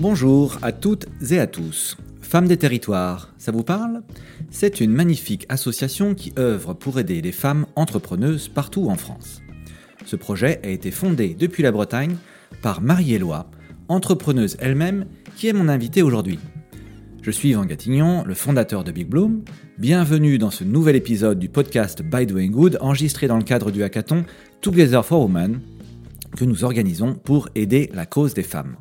Bonjour à toutes et à tous. Femmes des territoires, ça vous parle? C'est une magnifique association qui œuvre pour aider les femmes entrepreneuses partout en France. Ce projet a été fondé depuis la Bretagne par Marie-Éloi, entrepreneuse elle-même, qui est mon invitée aujourd'hui. Je suis Yvan Gatignon, le fondateur de Big Bloom. Bienvenue dans ce nouvel épisode du podcast By Doing Good, enregistré dans le cadre du hackathon Together for Women, que nous organisons pour aider la cause des femmes.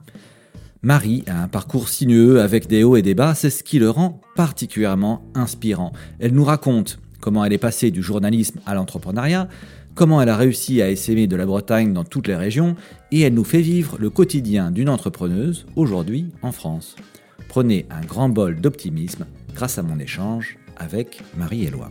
Marie a un parcours sinueux avec des hauts et des bas, c'est ce qui le rend particulièrement inspirant. Elle nous raconte comment elle est passée du journalisme à l'entrepreneuriat, comment elle a réussi à essaimer de la Bretagne dans toutes les régions, et elle nous fait vivre le quotidien d'une entrepreneuse aujourd'hui en France. Prenez un grand bol d'optimisme grâce à mon échange avec Marie-Éloi.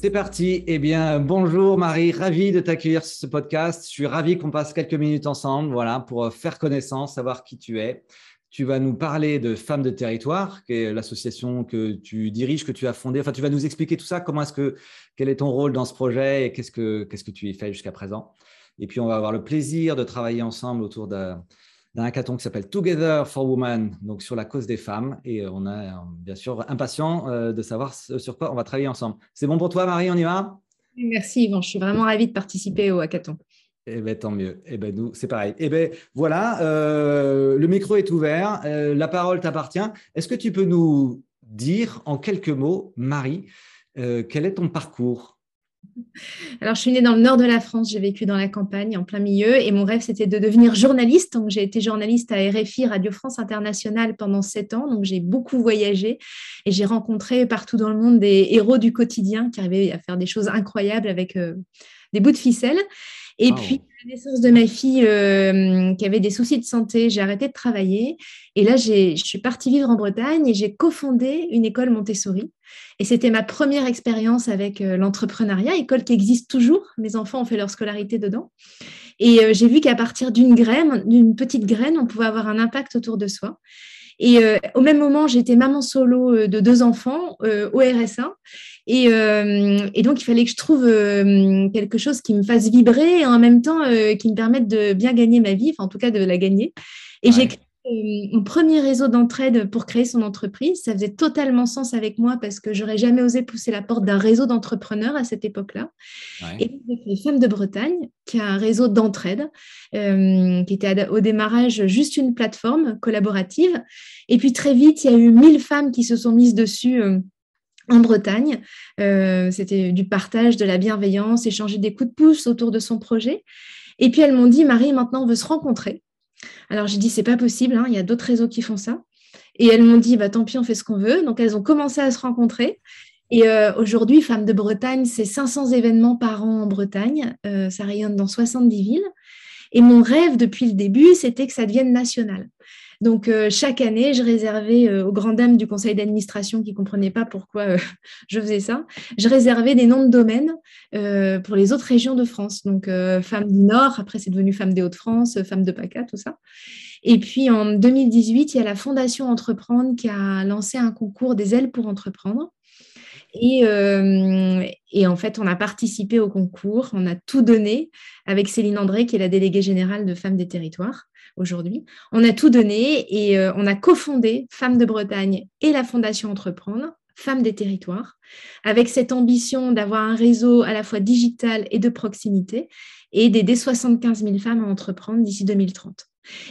C'est parti. Eh bien, bonjour Marie, ravi de t'accueillir sur ce podcast. Je suis ravi qu'on passe quelques minutes ensemble, voilà, pour faire connaissance, savoir qui tu es. Tu vas nous parler de Femmes de Territoire, qui est l'association que tu diriges, que tu as fondée. Enfin, tu vas nous expliquer tout ça. Comment est-ce que, quel est ton rôle dans ce projet et qu'est-ce que, tu y fais jusqu'à présent. Et puis, on va avoir le plaisir de travailler ensemble autour d'un d'un hackathon qui s'appelle Together for Women, donc sur la cause des femmes. Et euh, on est bien sûr impatient euh, de savoir sur quoi on va travailler ensemble. C'est bon pour toi, Marie? On y va? Merci, Yvan. Je suis vraiment ravie de participer au hackathon. Eh bien, tant mieux. Eh bien, nous, c'est pareil. Eh bien, voilà, euh, le micro est ouvert. la parole t'appartient. Est-ce que tu peux nous dire en quelques mots, Marie, quel est ton parcours? Alors, je suis née dans le nord de la France, j'ai vécu dans la campagne, en plein milieu, et mon rêve, c'était de devenir journaliste. Donc, j'ai été journaliste à RFI, Radio France Internationale, pendant sept ans. Donc, j'ai beaucoup voyagé et j'ai rencontré partout dans le monde des héros du quotidien qui arrivaient à faire des choses incroyables avec euh, des bouts de ficelle. Et puis, à la naissance de ma fille euh, qui avait des soucis de santé, j'ai arrêté de travailler. Et là, je suis partie vivre en Bretagne et j'ai cofondé une école Montessori. Et c'était ma première expérience avec euh, l'entrepreneuriat, école qui existe toujours. Mes enfants ont fait leur scolarité dedans. Et euh, j'ai vu qu'à partir d'une graine, d'une petite graine, on pouvait avoir un impact autour de soi. Et au même moment, j'étais maman solo de deux enfants au RSA. Euh, et, donc, il fallait que je trouve euh, quelque chose qui me fasse vibrer et en même temps euh, qui me permette de bien gagner ma vie, enfin, en tout cas de la gagner. Et j'ai créé mon premier réseau d'entraide pour créer son entreprise. Ça faisait totalement sens avec moi parce que j'aurais jamais osé pousser la porte d'un réseau d'entrepreneurs à cette époque-là. Et créé Femmes de Bretagne, qui a un réseau d'entraide, qui était au démarrage juste une plateforme collaborative. Et puis très vite, il y a eu 1000 femmes qui se sont mises dessus en Bretagne. Euh, c'était du partage, de la bienveillance, échanger des coups de pouce autour de son projet. Et puis elles m'ont dit, Marie, maintenant on veut se rencontrer. Alors j'ai dit, c'est pas possible, hein, il y a d'autres réseaux qui font ça. Et elles m'ont dit, bah, tant pis, on fait ce qu'on veut. Donc elles ont commencé à se rencontrer. Et euh, aujourd'hui, Femmes de Bretagne, c'est 500 événements par an en Bretagne. Euh, ça rayonne dans 70 villes. Et mon rêve depuis le début, c'était que ça devienne national. Donc, euh, chaque année, je réservais euh, aux grandes dames du conseil d'administration qui ne comprenaient pas pourquoi euh, je faisais ça, je réservais des noms de domaines pour les autres régions de France. Donc, femmes du Nord, après, c'est devenu femmes des Hauts-de-France, femmes de PACA, tout ça. Et puis, en 2018, il y a la Fondation Entreprendre qui a lancé un concours des ailes pour entreprendre. Et, et, en fait, on a participé au concours, on a tout donné avec Céline André, qui est la déléguée générale de Femmes des Territoires aujourd'hui. On a tout donné et euh, on a cofondé Femmes de Bretagne et la Fondation Entreprendre, Femmes des Territoires, avec cette ambition d'avoir un réseau à la fois digital et de proximité et d'aider 75 000 femmes à entreprendre d'ici 2030.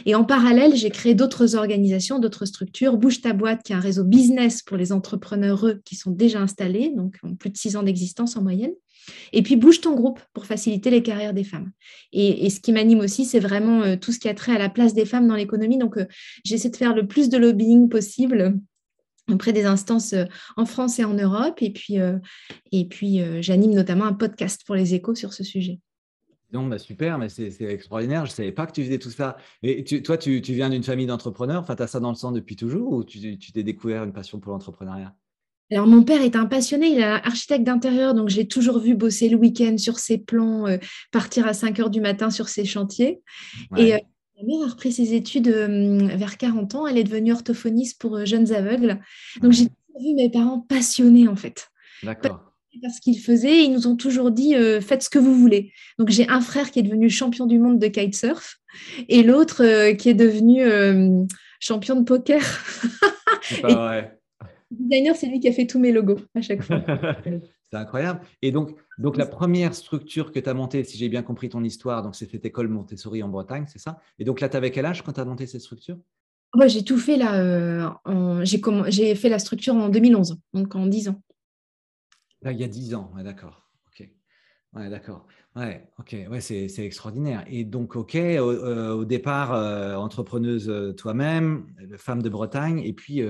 Et en parallèle, j'ai créé d'autres organisations, d'autres structures. Bouge ta boîte, qui est un réseau business pour les entrepreneurs qui sont déjà installés, donc ont plus de six ans d'existence en moyenne. Et puis, bouge ton groupe pour faciliter les carrières des femmes. Et, ce qui m'anime aussi, c'est vraiment euh, tout ce qui a trait à la place des femmes dans l'économie. Donc, euh, j'essaie de faire le plus de lobbying possible auprès des instances euh, en France et en Europe. Et puis, j'anime notamment un podcast pour les échos sur ce sujet. Non, bah super, mais c'est extraordinaire. Je ne savais pas que tu faisais tout ça. Et toi, tu, viens d'une famille d'entrepreneurs. Enfin, tu as ça dans le sang depuis toujours ou tu t'es découvert une passion pour l'entrepreneuriat? Alors, mon père est un passionné, il est architecte d'intérieur, donc j'ai toujours vu bosser le week-end sur ses plans, euh, partir à 5 heures du matin sur ses chantiers. Et euh, ma mère a repris ses études euh, vers 40 ans, elle est devenue orthophoniste pour jeunes aveugles. Donc, j'ai toujours vu mes parents passionnés, en fait. D'accord. Parce qu'ils faisaient, ils nous ont toujours dit faites ce que vous voulez. Donc, j'ai un frère qui est devenu champion du monde de kitesurf et l'autre qui est devenu champion de poker. C'est pas vrai. Le designer, c'est lui qui a fait tous mes logos à chaque fois. c'est incroyable. Et donc, donc la première structure que tu as montée, si j'ai bien compris ton histoire, donc c'est cette école Montessori en Bretagne, c'est ça? Et donc là, tu avais quel âge quand tu as monté cette structure? J'ai tout fait là. Euh, j'ai fait la structure en 2011, donc en 10 ans. Là, il y a 10 ans, d'accord. Ok. Ouais, d'accord. Ouais, ok. Ouais, c'est extraordinaire. Et donc, ok, au, euh, départ, euh, entrepreneuse toi-même, femme de Bretagne, et puis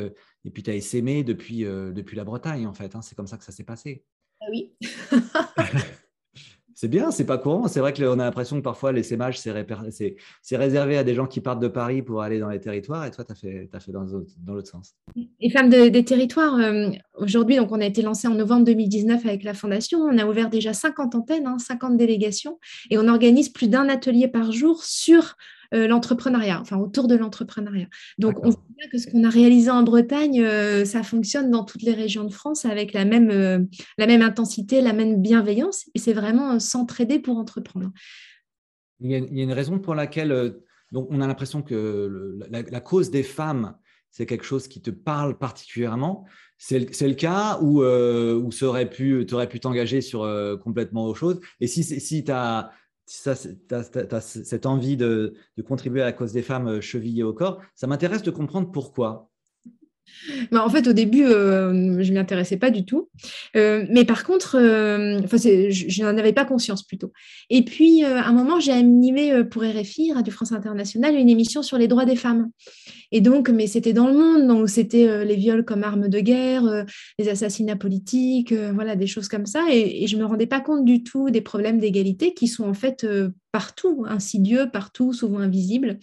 tu as essaimé depuis, euh, depuis la Bretagne, en fait. Hein. C'est comme ça que ça s'est passé. Ah oui. C'est bien, c'est pas courant. C'est vrai qu'on a l'impression que parfois les l'essaimage, c'est réservé à des gens qui partent de Paris pour aller dans les territoires. Et toi, tu as fait, as fait dans, l'autre sens. Et Femmes des territoires, euh, aujourd'hui, donc on a été lancé en novembre 2019 avec la Fondation. On a ouvert déjà 50 antennes, 50 hein, délégations. Et on organise plus d'un atelier par jour sur euh, l'entrepreneuriat, enfin autour de l'entrepreneuriat. Donc, on voit bien que ce qu'on a réalisé en Bretagne, euh, ça fonctionne dans toutes les régions de France avec la même, euh, la même intensité, la même bienveillance, et c'est vraiment s'entraider pour entreprendre. Il y, a, une raison pour laquelle donc on a l'impression que la, cause des femmes, c'est quelque chose qui te parle particulièrement. C'est le, cas où, où tu aurais pu t'engager sur complètement autre chose? Et si, si tu as tu as, cette envie de, contribuer à la cause des femmes euh, chevillées au corps, ça m'intéresse de comprendre pourquoi. Bah, en fait, au début, euh, je ne m'y intéressais pas du tout. Euh, mais par contre, je, n'en avais pas conscience plutôt. Et puis, à un moment, j'ai animé pour RFI, Radio France Internationale, une émission sur les droits des femmes. Et donc, mais c'était dans le monde, donc c'était euh, les viols comme armes de guerre, euh, les assassinats politiques, euh, voilà, des choses comme ça. Et, je ne me rendais pas compte du tout des problèmes d'égalité qui sont en fait partout, insidieux, partout, souvent invisibles,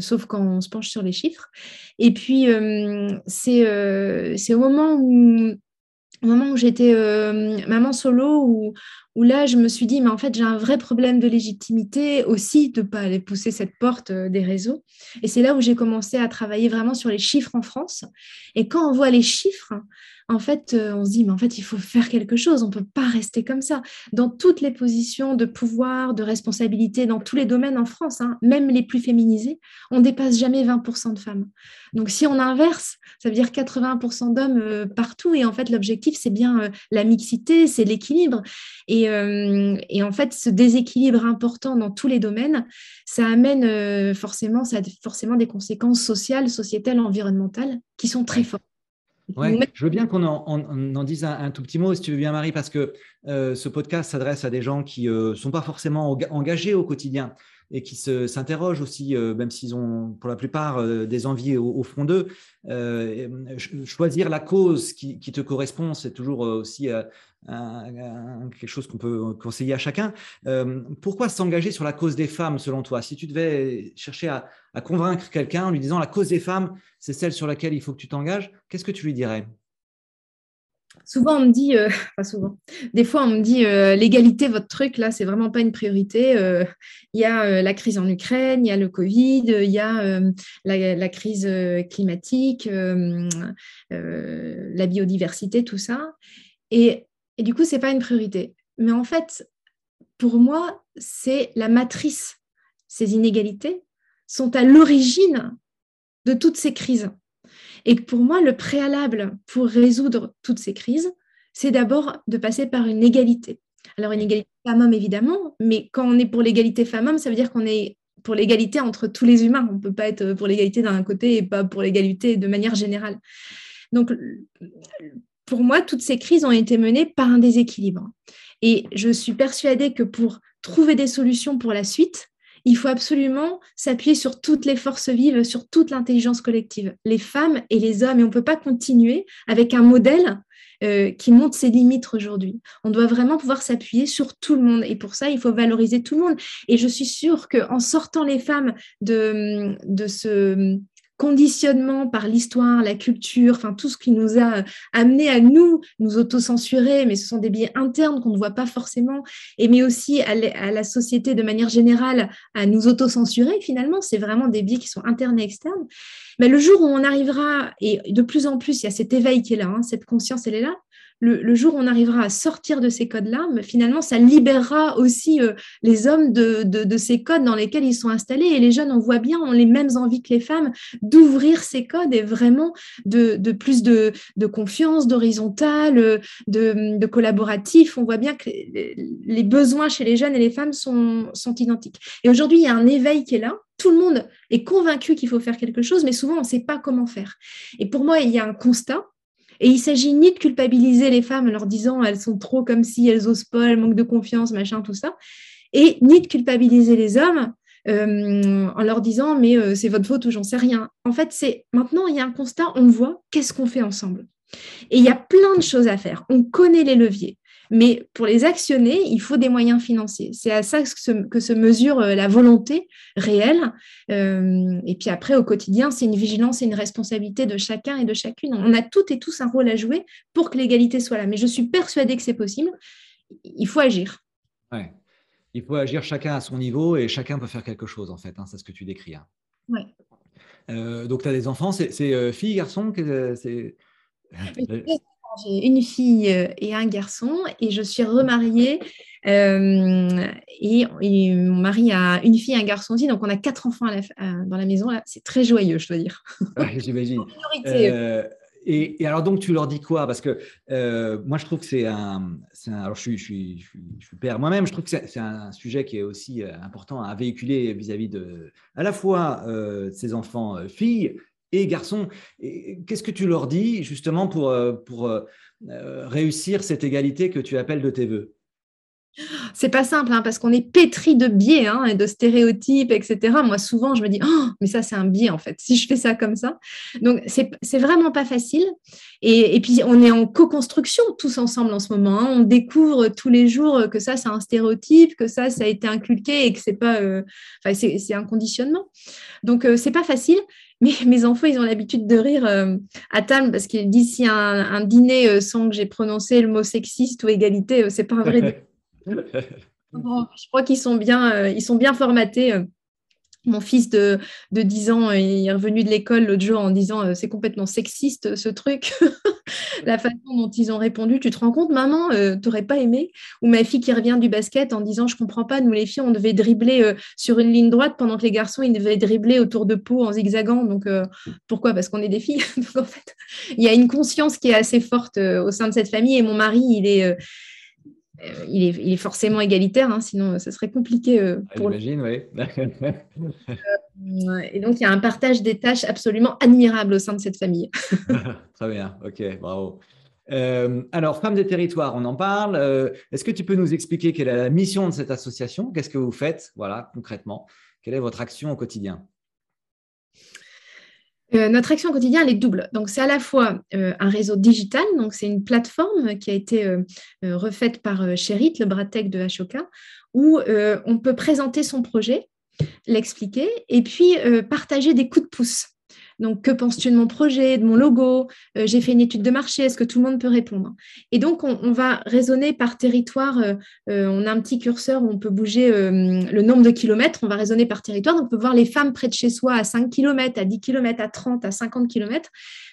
sauf quand on se penche sur les chiffres. Et puis, c'est au moment où au moment où j'étais maman solo, où, où là, je me suis dit, mais en fait, j'ai un vrai problème de légitimité aussi de ne pas aller pousser cette porte euh, des réseaux. Et c'est là où j'ai commencé à travailler vraiment sur les chiffres en France. Et quand on voit les chiffres, en fait, euh, on se dit, mais en fait, il faut faire quelque chose, on ne peut pas rester comme ça. Dans toutes les positions de pouvoir, de responsabilité, dans tous les domaines en France, hein, même les plus féminisés, on dépasse jamais 20% de femmes. Donc, si on inverse, ça veut dire 80% d'hommes euh, partout. Et en fait, l'objectif, c'est bien la mixité, c'est l'équilibre. Et, et, en fait, ce déséquilibre important dans tous les domaines, ça amène forcément, ça a forcément des conséquences sociales, sociétales, environnementales qui sont très fortes. Ouais, je veux bien qu'on en, dise un, tout petit mot, si tu veux bien, Marie, parce que euh, ce podcast s'adresse à des gens qui ne euh, sont pas forcément engagés au quotidien et qui s'interrogent aussi, euh, même s'ils ont pour la plupart des envies au, fond d'eux. choisir la cause qui, te correspond, c'est toujours aussi quelque chose qu'on peut conseiller à chacun. pourquoi s'engager sur la cause des femmes, selon toi? Si tu devais chercher à convaincre quelqu'un en lui disant la cause des femmes, c'est celle sur laquelle il faut que tu t'engages, qu'est-ce que tu lui dirais? Souvent, on me dit, euh, pas souvent, des fois, on me dit euh, l'égalité, votre truc, là, c'est vraiment pas une priorité. Euh, il y a la crise en Ukraine, il y a le Covid, il y a la, crise climatique, la biodiversité, tout ça. Et, et du coup, c'est pas une priorité. Mais en fait, pour moi, c'est la matrice. Ces inégalités sont à l'origine de toutes ces crises. Et pour moi, le préalable pour résoudre toutes ces crises, c'est d'abord de passer par une égalité. Alors, une égalité femmes-hommes, évidemment, mais quand on est pour l'égalité femmes-hommes, ça veut dire qu'on est pour l'égalité entre tous les humains. On ne peut pas être pour l'égalité d'un côté et pas pour l'égalité de manière générale. Donc, pour moi, toutes ces crises ont été menées par un déséquilibre. Et je suis persuadée que pour trouver des solutions pour la suite, il faut absolument s'appuyer sur toutes les forces vives, sur toute l'intelligence collective, les femmes et les hommes. Et on ne peut pas continuer avec un modèle euh, qui montre ses limites aujourd'hui. On doit vraiment pouvoir s'appuyer sur tout le monde. Et pour ça, il faut valoriser tout le monde. Et je suis sûre qu'en sortant les femmes de, de ce conditionnement par l'histoire, la culture, enfin tout ce qui nous a amené à nous nous autocensurer, mais ce sont des biais internes qu'on ne voit pas forcément, et mais aussi à, la société de manière générale à nous autocensurer. Finalement, c'est vraiment des biais qui sont internes et externes. Mais le jour où on arrivera, et de plus en plus, il y a cet éveil qui est là, hein, cette conscience, elle est là, le, jour où on arrivera à sortir de ces codes-là, finalement, ça libérera aussi euh, les hommes de, ces codes dans lesquels ils sont installés. Et les jeunes, on voit bien, ont les mêmes envies que les femmes d'ouvrir ces codes et vraiment de, plus de, confiance, d'horizontal, de, collaboratif. On voit bien que les, besoins chez les jeunes et les femmes sont, sont identiques. Et aujourd'hui, il y a un éveil qui est là. Tout le monde est convaincu qu'il faut faire quelque chose, mais souvent, on ne sait pas comment faire. Et pour moi, il y a un constat et il s'agit ni de culpabiliser les femmes en leur disant elles sont trop comme si elles osent pas, elles manquent de confiance, machin, tout ça, et ni de culpabiliser les hommes euh, en leur disant mais euh, c'est votre faute ou j'en sais rien. En fait, c'est maintenant il y a un constat, on voit qu'est-ce qu'on fait ensemble. Et il y a plein de choses à faire. On connaît les leviers. Mais pour les actionner, il faut des moyens financiers. C'est à ça que se, mesure euh, la volonté réelle. Euh, et puis après, au quotidien, c'est une vigilance et une responsabilité de chacun et de chacune. On a toutes et tous un rôle à jouer pour que l'égalité soit là. Mais je suis persuadée que c'est possible. Il faut agir. Ouais. Il faut agir chacun à son niveau et chacun peut faire quelque chose, en fait. Hein. c'est ce que tu décris. Hein. Ouais. Euh, donc, tu as des enfants, c'est filles, garçons c'est... J'ai une fille euh, et un garçon et je suis remariée. Euh, et, mon mari a une fille et un garçon aussi, donc on a quatre enfants dans la maison. Là, c'est très joyeux, je dois dire. J'imagine. Euh, et, alors donc tu leur dis quoi? Parce que moi je trouve que c'est un, alors je suis, je suis, je suis, père moi-même, je trouve que c'est un sujet qui est aussi important à véhiculer vis-à-vis de à la fois de ses enfants filles et garçons. Qu'est-ce que tu leur dis justement pour, euh, pour euh, euh, réussir cette égalité que tu appelles de tes voeux? C'est pas simple hein, parce qu'on est pétri de biais hein, et de stéréotypes, etc. Moi, souvent, je me dis, oh, mais ça, c'est un biais en fait, si je fais ça comme ça. Donc, c'est vraiment pas facile. Et, puis, on est en co-construction tous ensemble en ce moment. Hein. On découvre tous les jours que ça, c'est un stéréotype, que ça, ça a été inculqué et que c'est pas. c'est un conditionnement. Donc, c'est pas facile mais mes enfants, ils ont l'habitude de rire euh, à table parce qu'ils disent si un, un dîner euh, sans que j'ai prononcé le mot sexiste ou égalité, euh, c'est pas un vrai. je crois qu'ils sont bien, ils sont bien formatés mon fils de, de 10 ans est revenu de l'école l'autre jour en disant euh, c'est complètement sexiste ce truc. la façon dont ils ont répondu, tu te rends compte, maman, euh, tu n'aurais pas aimé? Ou ma fille qui revient du basket en disant je comprends pas, nous les filles, on devait dribbler euh, sur une ligne droite pendant que les garçons, ils devaient dribbler autour de peau en zigzagant. Donc pourquoi? Parce qu'on est des filles. Donc en fait, il y a une conscience qui est assez forte au sein de cette famille et mon mari, il est euh, il, est, forcément égalitaire, hein, sinon ce serait compliqué euh, ah, pour J'imagine, oui. Euh, et donc, il y a un partage des tâches absolument admirable au sein de cette famille. Très bien, ok, bravo. alors, Femmes des territoires, on en parle. Est-ce que tu peux nous expliquer quelle est la mission de cette association? Qu'est-ce que vous faites, voilà, concrètement Quelle est votre action au quotidien? Euh, notre action quotidienne, elle est double. Donc, c'est à la fois euh, un réseau digital, donc c'est une plateforme qui a été euh, refaite par Cherit, le bras tech de Ashoka, où on peut présenter son projet, l'expliquer et puis partager des coups de pouce. Donc, que penses-tu de mon projet, de mon logo? Euh, J'ai fait une étude de marché, est-ce que tout le monde peut répondre? Et donc, on, va raisonner par territoire. Euh, euh, on a un petit curseur où on peut bouger le nombre de kilomètres. On va raisonner par territoire. On peut voir les femmes près de chez soi à 5 km, à 10 km, à 30, à 50 km.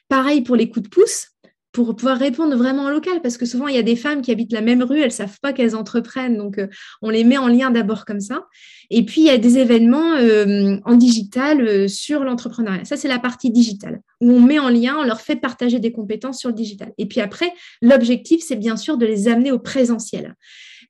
Pareil pour les coups de pouce pour pouvoir répondre vraiment en local, parce que souvent, il y a des femmes qui habitent la même rue, elles ne savent pas qu'elles entreprennent, donc euh, on les met en lien d'abord comme ça. Et puis, il y a des événements euh, en digital euh, sur l'entrepreneuriat. Ça, c'est la partie digitale, où on met en lien, on leur fait partager des compétences sur le digital. Et puis après, l'objectif, c'est bien sûr de les amener au présentiel.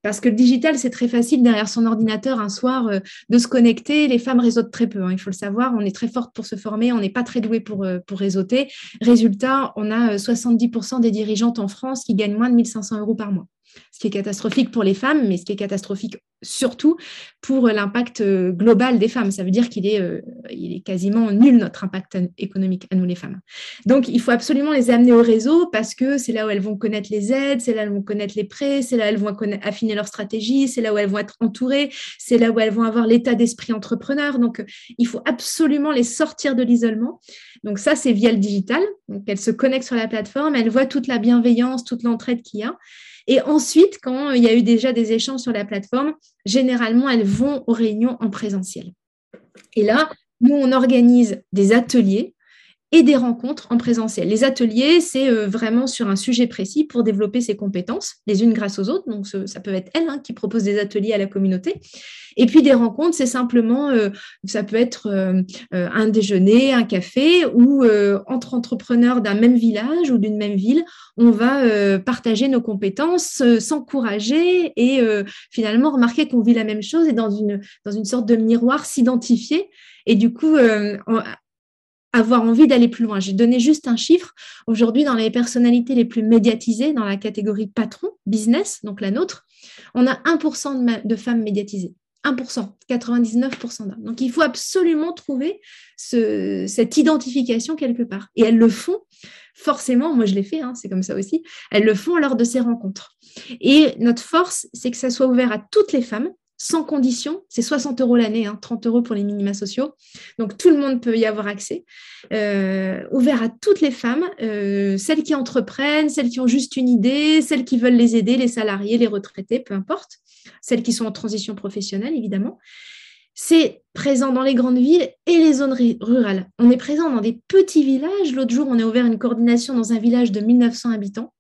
Parce que le digital, c'est très facile derrière son ordinateur un soir euh, de se connecter. Les femmes réseautent très peu, hein, il faut le savoir. On est très forte pour se former, on n'est pas très doué pour, euh, pour réseauter. Résultat, on a 70% euh, des dirigeantes en France qui gagnent moins de 1500 euros par mois. Ce qui est catastrophique pour les femmes, mais ce qui est catastrophique surtout pour l'impact euh, global des femmes. Ça veut dire qu'il est, euh, quasiment nul notre impact économique à nous les femmes. Donc il faut absolument les amener au réseau parce que c'est là où elles vont connaître les aides, c'est là où elles vont connaître les prêts, c'est là où elles vont affiner leur stratégie, c'est là où elles vont être entourées, c'est là où elles vont avoir l'état d'esprit entrepreneur. Donc il faut absolument les sortir de l'isolement. Donc ça c'est via le digital. Donc elles se connectent sur la plateforme, elles voient toute la bienveillance, toute l'entraide qu'il y a. Et ensuite, quand il y a eu déjà des échanges sur la plateforme, généralement, elles vont aux réunions en présentiel. Et là, nous, on organise des ateliers et des rencontres en présentiel. Les ateliers, c'est euh, vraiment sur un sujet précis pour développer ses compétences, les unes grâce aux autres. Donc, ça peut être elles hein, qui proposent des ateliers à la communauté. Et puis, des rencontres, c'est simplement, euh, ça peut être euh, un déjeuner, un café, ou entre entrepreneurs d'un même village ou d'une même ville, on va partager nos compétences, s'encourager et finalement remarquer qu'on vit la même chose et dans une, dans une sorte de miroir, s'identifier. Et du coup, avoir envie d'aller plus loin. J'ai donné juste un chiffre. Aujourd'hui, dans les personnalités les plus médiatisées, dans la catégorie patron, business, donc la nôtre, on a 1% de, femmes médiatisées. 1%, 99% d'hommes. Donc, il faut absolument trouver cette identification quelque part. Et elles le font, forcément, moi je l'ai fait, hein, c'est comme ça aussi, elles le font lors de ces rencontres. Et notre force, c'est que ça soit ouvert à toutes les femmes, sans condition. C'est 60 euros l'année, 30 hein, euros pour les minima sociaux. Donc tout le monde peut y avoir accès. Euh, ouvert à toutes les femmes, euh, celles qui entreprennent, celles qui ont juste une idée, celles qui veulent les aider, les salariés, les retraités, peu importe. Celles qui sont en transition professionnelle, évidemment. C'est présent dans les grandes villes et les zones rurales. On est présent dans des petits villages. L'autre jour, on a ouvert une coordination dans un village de 1900 habitants.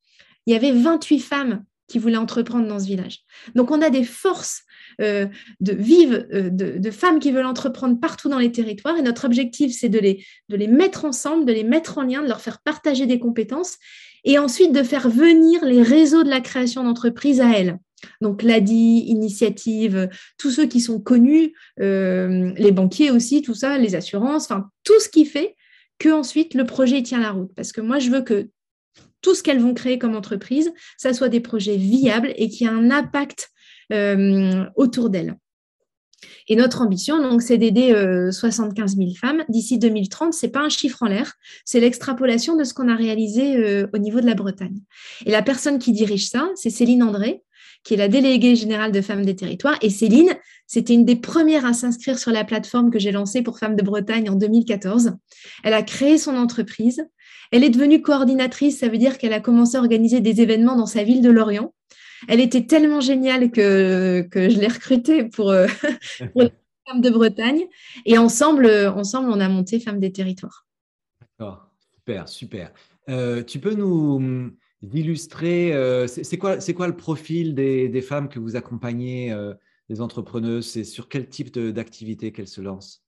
Il y avait 28 femmes qui voulaient entreprendre dans ce village. Donc, on a des forces euh, de vives, euh, de, femmes qui veulent entreprendre partout dans les territoires. Et notre objectif, c'est de les, mettre ensemble, de les mettre en lien, de leur faire partager des compétences et ensuite de faire venir les réseaux de la création d'entreprises à elles. Donc l'ADI, Initiative, tous ceux qui sont connus, euh, les banquiers aussi, tout ça, les assurances, enfin tout ce qui fait que ensuite le projet tient la route. Parce que moi, je veux que tout ce qu'elles vont créer comme entreprise, ça soit des projets viables et qui aient un impact euh, autour d'elles. Et notre ambition, donc, c'est d'aider 75 000 femmes d'ici 2030. C'est pas un chiffre en l'air, c'est l'extrapolation de ce qu'on a réalisé euh, au niveau de la Bretagne. Et la personne qui dirige ça, c'est Céline André, qui est la déléguée générale de Femmes des Territoires. Et Céline, c'était une des premières à s'inscrire sur la plateforme que j'ai lancée pour Femmes de Bretagne en 2014. Elle a créé son entreprise. Elle est devenue coordinatrice, ça veut dire qu'elle a commencé à organiser des événements dans sa ville de Lorient. Elle était tellement géniale que, je l'ai recrutée pour, euh, pour femmes de Bretagne. Et ensemble, ensemble, on a monté Femmes des Territoires. D'accord, super, super. Euh, tu peux nous hum, illustrer, euh, c'est quoi, quoi le profil des, des, femmes que vous accompagnez, des entrepreneuses? C'est sur quel type d'activité qu'elles se lancent?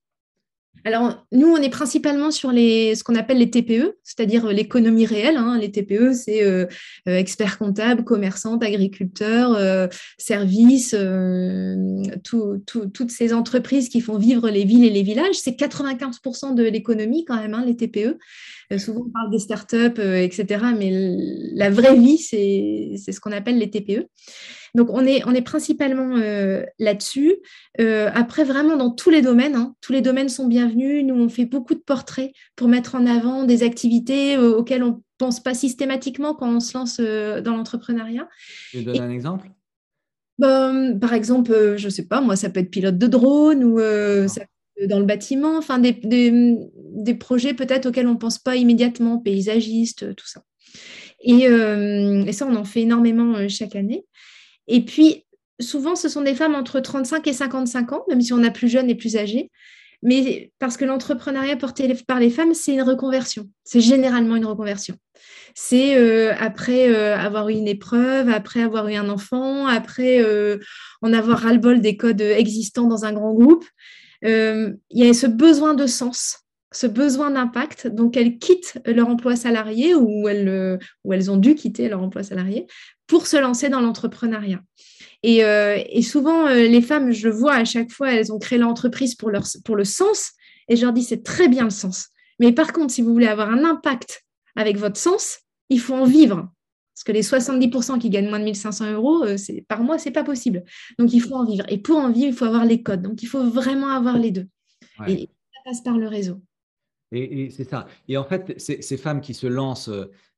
Alors, nous, on est principalement sur les, ce qu'on appelle les TPE, c'est-à-dire euh, l'économie réelle. Hein. Les TPE, c'est euh, euh, experts comptables, commerçantes, agriculteurs, services, toutes ces entreprises qui font vivre les villes et les villages. C'est 95% de l'économie quand même, hein, les TPE. souvent, on parle des startups, etc., mais la vraie vie, c'est ce qu'on appelle les TPE. Donc, on est, on est principalement euh, là-dessus. Euh, après, vraiment, dans tous les domaines, hein, tous les domaines sont bienvenus. Nous, on fait beaucoup de portraits pour mettre en avant des activités euh, auxquelles on ne pense pas systématiquement quand on se lance dans l'entrepreneuriat. Tu donner un exemple? Ben, Par exemple, je ne sais pas, moi, ça peut être pilote de drone ou dans le bâtiment, enfin, des, des, projets peut-être auxquels on ne pense pas immédiatement, paysagistes, tout ça. Et, et, ça, on en fait énormément chaque année. Et puis, souvent, ce sont des femmes entre 35 et 55 ans, même si on a plus jeunes et plus âgées. Mais parce que l'entrepreneuriat porté par les femmes, c'est une reconversion. C'est généralement une reconversion. C'est euh, après euh, avoir eu une épreuve, après avoir eu un enfant, après euh, en avoir ras-le-bol des codes existants dans un grand groupe. Il y a ce besoin de sens, ce besoin d'impact. Donc, elles quittent leur emploi salarié ou elles, ou elles ont dû quitter leur emploi salarié pour se lancer dans l'entrepreneuriat. Et, euh, souvent, euh, les femmes, je vois à chaque fois, elles ont créé l'entreprise pour, leur, pour le sens. Et je leur dis, c'est très bien le sens. Mais par contre, si vous voulez avoir un impact avec votre sens, il faut en vivre. Parce que les 70% qui gagnent moins de 1500 euros, euh, par mois, ce n'est pas possible. Donc, il faut en vivre. Et pour en vivre, il faut avoir les codes. Donc, il faut vraiment avoir les deux. Et ça passe par le réseau. Et, c'est ça. Et en fait, ces femmes qui se lancent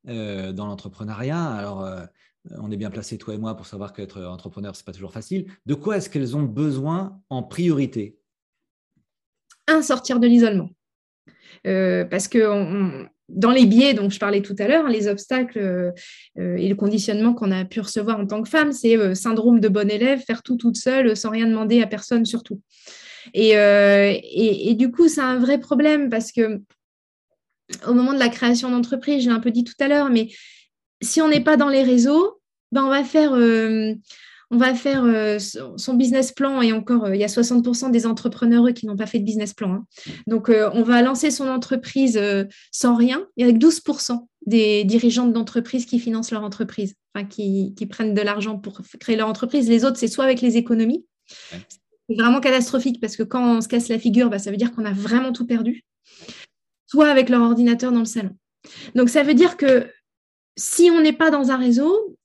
euh, dans l'entrepreneuriat, alors euh, on est bien placé, toi et moi, pour savoir qu'être entrepreneur, ce n'est pas toujours facile. De quoi est-ce qu'elles ont besoin en priorité? Un, sortir de l'isolement. parce que dans les biais dont je parlais tout à l'heure, les obstacles euh, euh, et le conditionnement qu'on a pu recevoir en tant que femme, c'est euh, syndrome de bon élève, faire tout toute seule sans rien demander à personne surtout. Et, et, du coup, c'est un vrai problème parce que au moment de la création d'entreprise, j'ai un peu dit tout à l'heure, mais si on n'est pas dans les réseaux, ben on va faire on va faire euh, son business plan et encore, euh, il y a 60% des entrepreneurs qui n'ont pas fait de business plan. Hein. Donc, euh, on va lancer son entreprise sans rien et avec 12% des dirigeants d'entreprise qui financent leur entreprise, qui, prennent de l'argent pour créer leur entreprise. Les autres, c'est soit avec les économies. Vraiment catastrophique parce que quand on se casse la figure, bah, ça veut dire qu'on a vraiment tout perdu. Soit avec leur ordinateur dans le salon. Donc, ça veut dire que si on n'est pas dans un réseau,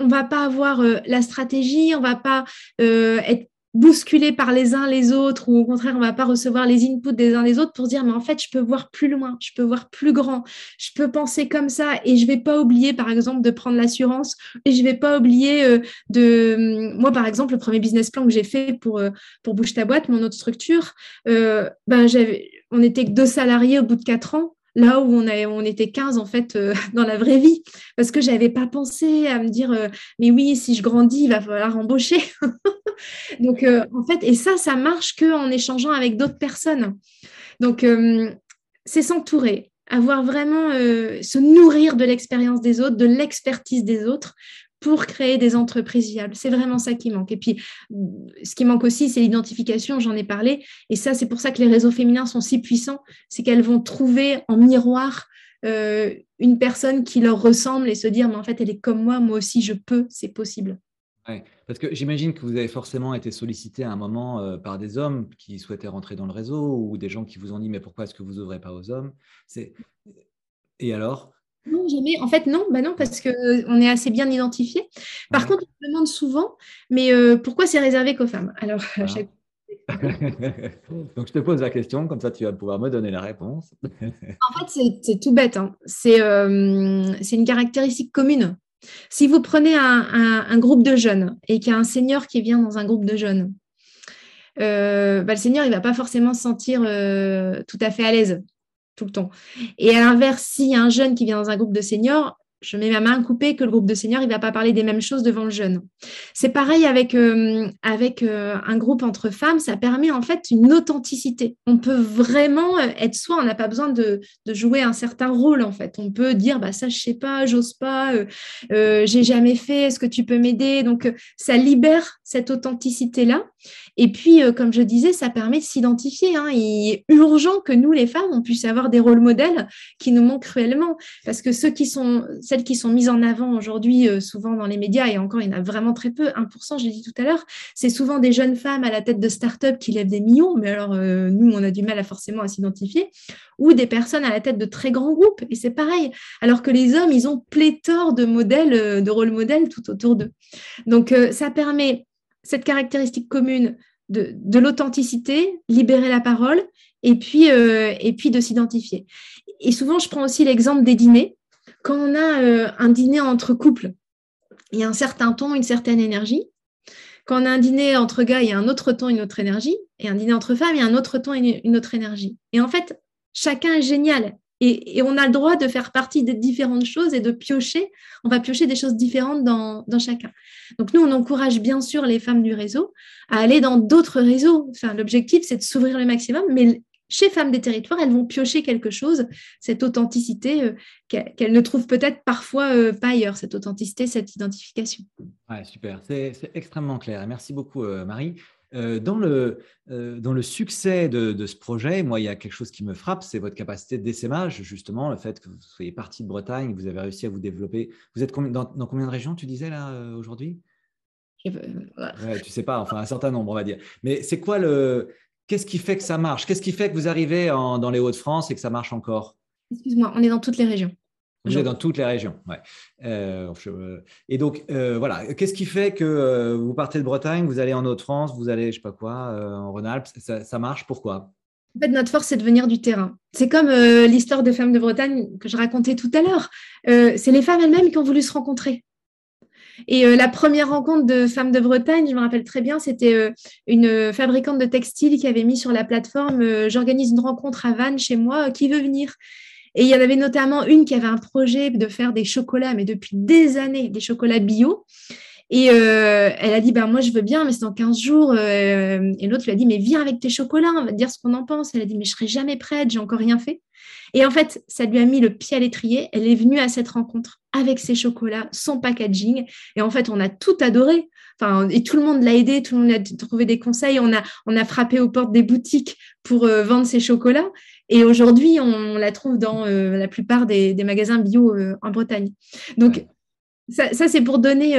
on va pas avoir euh, la stratégie, on va pas euh, être bousculé par les uns les autres ou au contraire on va pas recevoir les inputs des uns des autres pour dire mais en fait je peux voir plus loin, je peux voir plus grand, je peux penser comme ça et je vais pas oublier par exemple de prendre l'assurance et je vais pas oublier euh, de moi par exemple le premier business plan que j'ai fait pour pour bouge ta boîte mon autre structure ben j'avais on était que deux salariés au bout de quatre ans là où on, était 15 en fait euh, dans la vraie vie, parce que je n'avais pas pensé à me dire, euh, mais oui, si je grandis, il va falloir embaucher. Donc euh, en fait, et ça, ça marche qu'en échangeant avec d'autres personnes. Donc c'est s'entourer, avoir vraiment se nourrir de l'expérience des autres, de l'expertise des autres pour créer des entreprises viables. C'est vraiment ça qui manque. Et puis, ce qui manque aussi, c'est l'identification, j'en ai parlé. Et ça, c'est pour ça que les réseaux féminins sont si puissants, c'est qu'elles vont trouver en miroir euh, une personne qui leur ressemble et se dire, mais en fait, elle est comme moi, moi aussi, je peux, c'est possible. Ouais, parce que j'imagine que vous avez forcément été sollicité à un moment euh, par des hommes qui souhaitaient rentrer dans le réseau ou des gens qui vous ont dit, mais pourquoi est-ce que vous n'ouvrez pas aux hommes? Et alors? Non, jamais. En fait, non, bah non parce qu'on est assez bien identifié. Par contre, on me demande souvent, mais euh, pourquoi c'est réservé qu'aux femmes? Alors, Donc, je te pose la question, comme ça, tu vas pouvoir me donner la réponse. en fait, c'est tout bête. Hein. Euh, c'est une caractéristique commune. Si vous prenez un, groupe de jeunes et qu'il y a un senior qui vient dans un groupe de jeunes, euh, bah, le senior, il ne va pas forcément se sentir tout à fait à l'aise tout le temps. Et à l'inverse, a un jeune qui vient dans un groupe de seniors, je mets ma main coupée que le groupe de seniors, il va pas parler des mêmes choses devant le jeune. C'est pareil avec, euh, avec euh, un groupe entre femmes, ça permet en fait une authenticité. On peut vraiment euh, être soi, on n'a pas besoin de, jouer un certain rôle en fait. On peut dire, bah, ça je sais pas, j'ose pas, j'ai jamais fait, est-ce que tu peux m'aider? Donc ça libère cette authenticité-là. Et puis, euh, comme je disais, ça permet de s'identifier. Hein. Il est urgent que nous, les femmes, on puisse avoir des rôles modèles qui nous manquent cruellement. Parce que ceux qui sont, celles qui sont mises en avant aujourd'hui, euh, souvent dans les médias, et encore, il y en a vraiment très peu, 1%, j'ai dit tout à l'heure, c'est souvent des jeunes femmes à la tête de start-up qui lèvent des millions, mais alors euh, nous, on a du mal à forcément à s'identifier, ou des personnes à la tête de très grands groupes, et c'est pareil. Alors que les hommes, ils ont pléthore de modèles, de rôles modèles tout autour d'eux. Donc, ça permet cette caractéristique commune de, l'authenticité, libérer la parole et puis, euh, et puis de s'identifier. Et souvent, je prends aussi l'exemple des dîners. Quand on a euh, un dîner entre couples, il y a un certain ton, une certaine énergie. Quand on a un dîner entre gars, il y a un autre ton, une autre énergie. Et un dîner entre femmes, il y a un autre ton, une autre énergie. Et en fait, chacun est génial. Et, on a le droit de faire partie des différentes choses et de piocher. On va piocher des choses différentes dans, chacun. Donc nous, on encourage bien sûr les femmes du réseau à aller dans d'autres réseaux. Enfin, L'objectif, c'est de s'ouvrir le maximum, mais chez Femmes des Territoires, elles vont piocher quelque chose, cette authenticité euh, qu'elles ne trouvent peut-être parfois euh, pas ailleurs, cette authenticité, cette identification. Super, c'est extrêmement clair. Merci beaucoup, euh, Marie. Euh, dans, le, euh, dans le succès de, ce projet, moi, il y a quelque chose qui me frappe, c'est votre capacité d'essaimage, justement, le fait que vous soyez parti de Bretagne, que vous avez réussi à vous développer. Vous êtes dans, dans combien de régions, tu disais, là, euh, aujourd'hui? Ouais, Tu sais pas, enfin, un certain nombre, on va dire. Mais c'est quoi le. Qu'est-ce qui fait que ça marche? Qu'est-ce qui fait que vous arrivez dans les Hauts-de-France et que ça marche encore? Excuse-moi, on est dans toutes les régions. Vous êtes dans toutes les régions. Ouais. et donc, voilà, qu'est-ce qui fait que vous partez de Bretagne, vous allez en Haute-France, vous allez, je sais pas quoi, en Rhône-Alpes ça, ça, marche Pourquoi? En fait, notre force, c'est de venir du terrain. C'est comme euh, l'histoire des femmes de Bretagne que je racontais tout à l'heure. Euh, c'est les femmes elles-mêmes qui ont voulu se rencontrer. Et euh, la première rencontre de femmes de Bretagne, je me rappelle très bien, c'était une fabricante de textiles qui avait mis sur la plateforme J'organise une rencontre à Vannes chez moi, qui veut venir? Et il y en avait notamment une qui avait un projet de faire des chocolats, mais depuis des années, des chocolats bio. Et euh, elle a dit, ben, moi, je veux bien, mais c'est dans 15 jours. Euh, et l'autre lui a dit, mais viens avec tes chocolats, on va te dire ce qu'on en pense. Elle a dit, mais je serai jamais prête, j'ai encore rien fait. Et en fait, ça lui a mis le pied à l'étrier. Elle est venue à cette rencontre avec ses chocolats, son packaging. Et en fait, on a tout adoré. Enfin, et tout le monde l'a aidé, tout le monde a trouvé des conseils. On a, on a frappé aux portes des boutiques pour euh, vendre ses chocolats. Et aujourd'hui, on, la trouve dans la plupart des, magasins bio en Bretagne. Donc, ça, ça c'est pour donner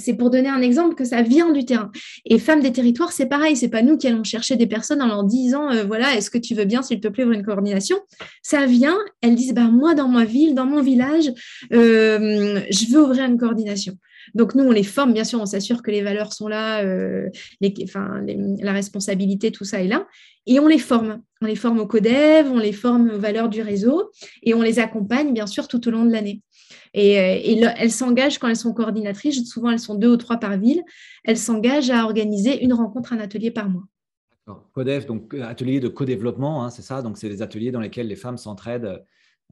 c'est pour donner un exemple que ça vient du terrain. Et Femmes des territoires, c'est pareil, c'est pas nous qui allons chercher des personnes en leur disant euh, voilà, est-ce que tu veux bien, s'il te plaît, ouvrir une coordination? Ça vient, elles disent bah, moi, dans ma ville, dans mon village, euh, je veux ouvrir une coordination. Donc, nous, on les forme, bien sûr, on s'assure que les valeurs sont là, euh, la responsabilité, tout ça est là, et on les forme. On les forme au CODEV, on les forme aux valeurs du réseau, et on les accompagne, bien sûr, tout au long de l'année. Et, euh, elles s'engagent quand elles sont coordinatrices, souvent elles sont deux ou trois par ville, elles s'engagent à organiser une rencontre, un atelier par mois. CODEV, donc euh, atelier de co-développement, hein, c'est ça? Donc c'est des ateliers dans lesquels les femmes s'entraident.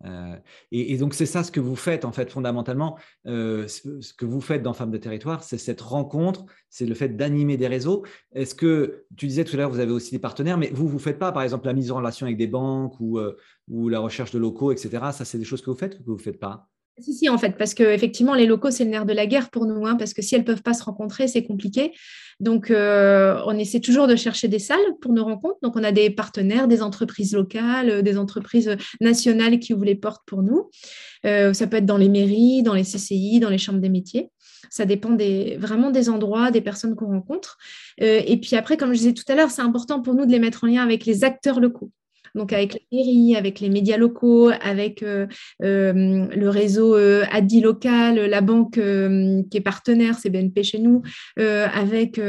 Euh, et, donc c'est ça ce que vous faites en fait fondamentalement. ce, que vous faites dans Femmes de Territoire, c'est cette rencontre, c'est le fait d'animer des réseaux. Est-ce que tu disais tout à l'heure, vous avez aussi des partenaires, mais vous vous faites pas par exemple la mise en relation avec des banques ou, ou la recherche de locaux, etc. Ça c'est des choses que vous faites ou que vous faites pas? Si, si, en fait, parce que effectivement, les locaux, c'est le nerf de la guerre pour nous, hein, parce que si elles ne peuvent pas se rencontrer, c'est compliqué. Donc, euh, on essaie toujours de chercher des salles pour nos rencontres. Donc, on a des partenaires, des entreprises locales, des entreprises nationales qui ouvrent les portes pour nous. Euh, ça peut être dans les mairies, dans les CCI, dans les chambres des métiers. Ça dépend vraiment des endroits, des personnes qu'on rencontre. Euh, et puis après, comme je disais tout à l'heure, c'est important pour nous de les mettre en lien avec les acteurs locaux donc avec la mairie, avec les médias locaux, avec euh, euh, le réseau euh, Adi local, la banque qui est partenaire, c'est BNP chez nous, avec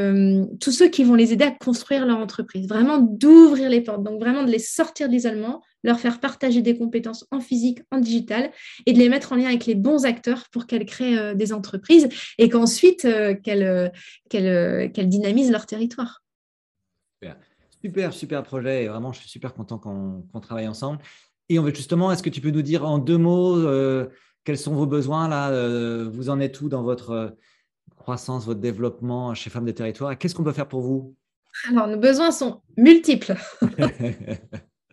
tous ceux qui vont les aider à construire leur entreprise, vraiment d'ouvrir les portes, donc vraiment de les sortir de l'isolement, leur faire partager des compétences en physique, en digital, et de les mettre en lien avec les bons acteurs pour qu'elles créent des entreprises et qu'ensuite qu'elles dynamisent leur territoire. Super, super projet. Et vraiment, je suis super content qu'on travaille ensemble. Et on veut justement, est-ce que tu peux nous dire en deux mots euh, quels sont vos besoins là euh, Vous en êtes où dans votre euh, croissance, votre développement chez Femmes des Territoires Qu'est-ce qu'on peut faire pour vous? Alors, nos besoins sont multiples.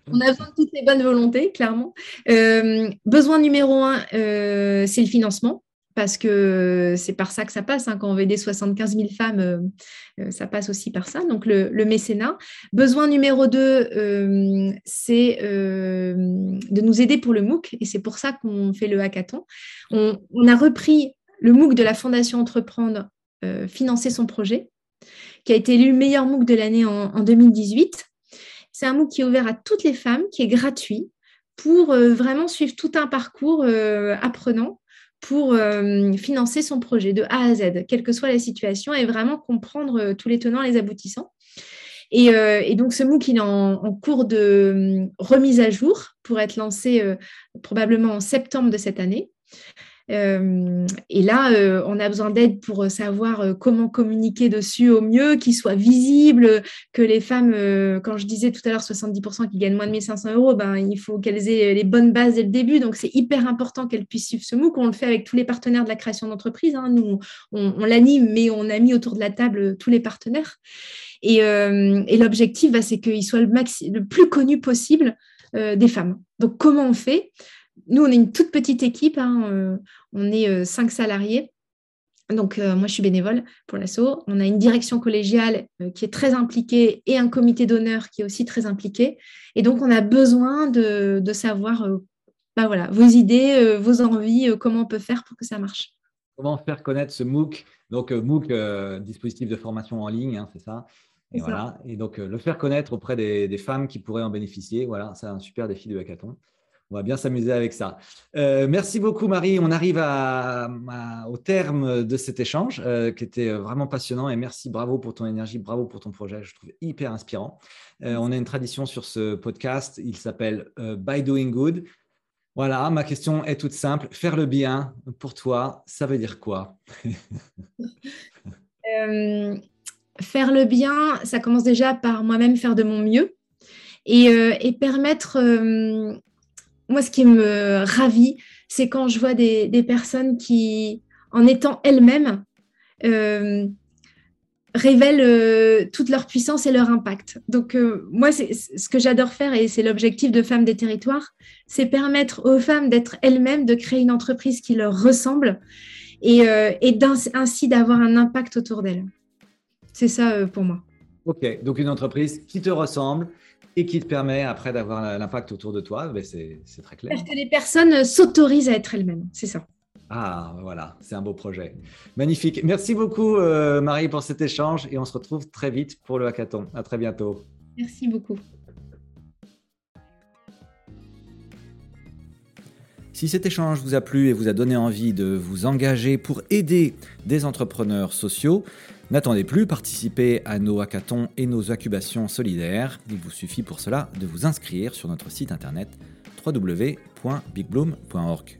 On a besoin de toutes les bonnes volontés, clairement. besoin numéro un, c'est le financement parce que c'est par ça que ça passe. Hein. Quand on veut aider 75 000 femmes, euh, euh, ça passe aussi par ça. Donc, le, mécénat. Besoin numéro deux, euh, c'est de nous aider pour le MOOC. Et c'est pour ça qu'on fait le hackathon. On, a repris le MOOC de la Fondation Entreprendre, financer son projet, qui a été élu meilleur MOOC de l'année en, en 2018. C'est un MOOC qui est ouvert à toutes les femmes, qui est gratuit pour vraiment suivre tout un parcours apprenant pour euh, financer son projet de A à Z, quelle que soit la situation, et vraiment comprendre euh, tous les tenants et les aboutissants. Et, euh, donc, ce MOOC, est en, cours de remise à jour pour être lancé probablement en septembre de cette année. Euh, et là, euh, on a besoin d'aide pour savoir euh, comment communiquer dessus au mieux, qu'il soit visible, que les femmes, quand je disais tout à l'heure 70% qui gagnent moins de 1500 euros, ben, il faut qu'elles aient les bonnes bases dès le début. Donc, c'est hyper important qu'elles puissent suivre ce MOOC. On le fait avec tous les partenaires de la création d'entreprise. Hein. Nous, on, l'anime, mais on a mis autour de la table tous les partenaires. Et, l'objectif, bah, c'est qu'il soit le, le, plus connu possible des femmes. Donc, comment on fait? Nous, on est une toute petite équipe, hein, euh, on est euh, cinq salariés. Donc, euh, moi, je suis bénévole pour l'assaut. On a une direction collégiale qui est très impliquée et un comité d'honneur qui est aussi très impliqué. Et donc, on a besoin de, savoir bah voilà, vos idées, vos envies, comment on peut faire pour que ça marche. Comment faire connaître ce MOOC? Donc, MOOC, dispositif de formation en ligne, hein, c'est ça. Et, voilà. et donc, le faire connaître auprès des, des, femmes qui pourraient en bénéficier. Voilà, c'est un super défi de hackathon. On va bien s'amuser avec ça. Euh, merci beaucoup, Marie. On arrive au terme de cet échange euh, qui était vraiment passionnant. Et merci, bravo pour ton énergie, bravo pour ton projet. Je trouve hyper inspirant. Euh, on a une tradition sur ce podcast. Il s'appelle By Doing Good. Voilà, ma question est toute simple. Faire le bien, pour toi, ça veut dire quoi? Faire le bien, ça commence déjà par moi-même faire de mon mieux et, et permettre moi, ce qui me ravit, c'est quand je vois des, personnes qui, en étant elles-mêmes, euh, révèlent euh, toute leur puissance et leur impact. Donc, euh, moi, ce que j'adore faire et c'est l'objectif de Femmes des Territoires, c'est permettre aux femmes d'être elles-mêmes, de créer une entreprise qui leur ressemble et, et ainsi d'avoir un impact autour d'elles. C'est ça pour moi. Ok, donc une entreprise qui te ressemble et qui te permet après d'avoir l'impact autour de toi, ben, c'est très clair. Parce que les personnes s'autorisent à être elles-mêmes, c'est ça. Ah, voilà, c'est un beau projet. Magnifique. Merci beaucoup, euh, Marie, pour cet échange et on se retrouve très vite pour le hackathon. À très bientôt. Merci beaucoup. Si cet échange vous a plu et vous a donné envie de vous engager pour aider des entrepreneurs sociaux, N'attendez plus, participez à nos hackathons et nos incubations solidaires. Il vous suffit pour cela de vous inscrire sur notre site internet www.bigbloom.org.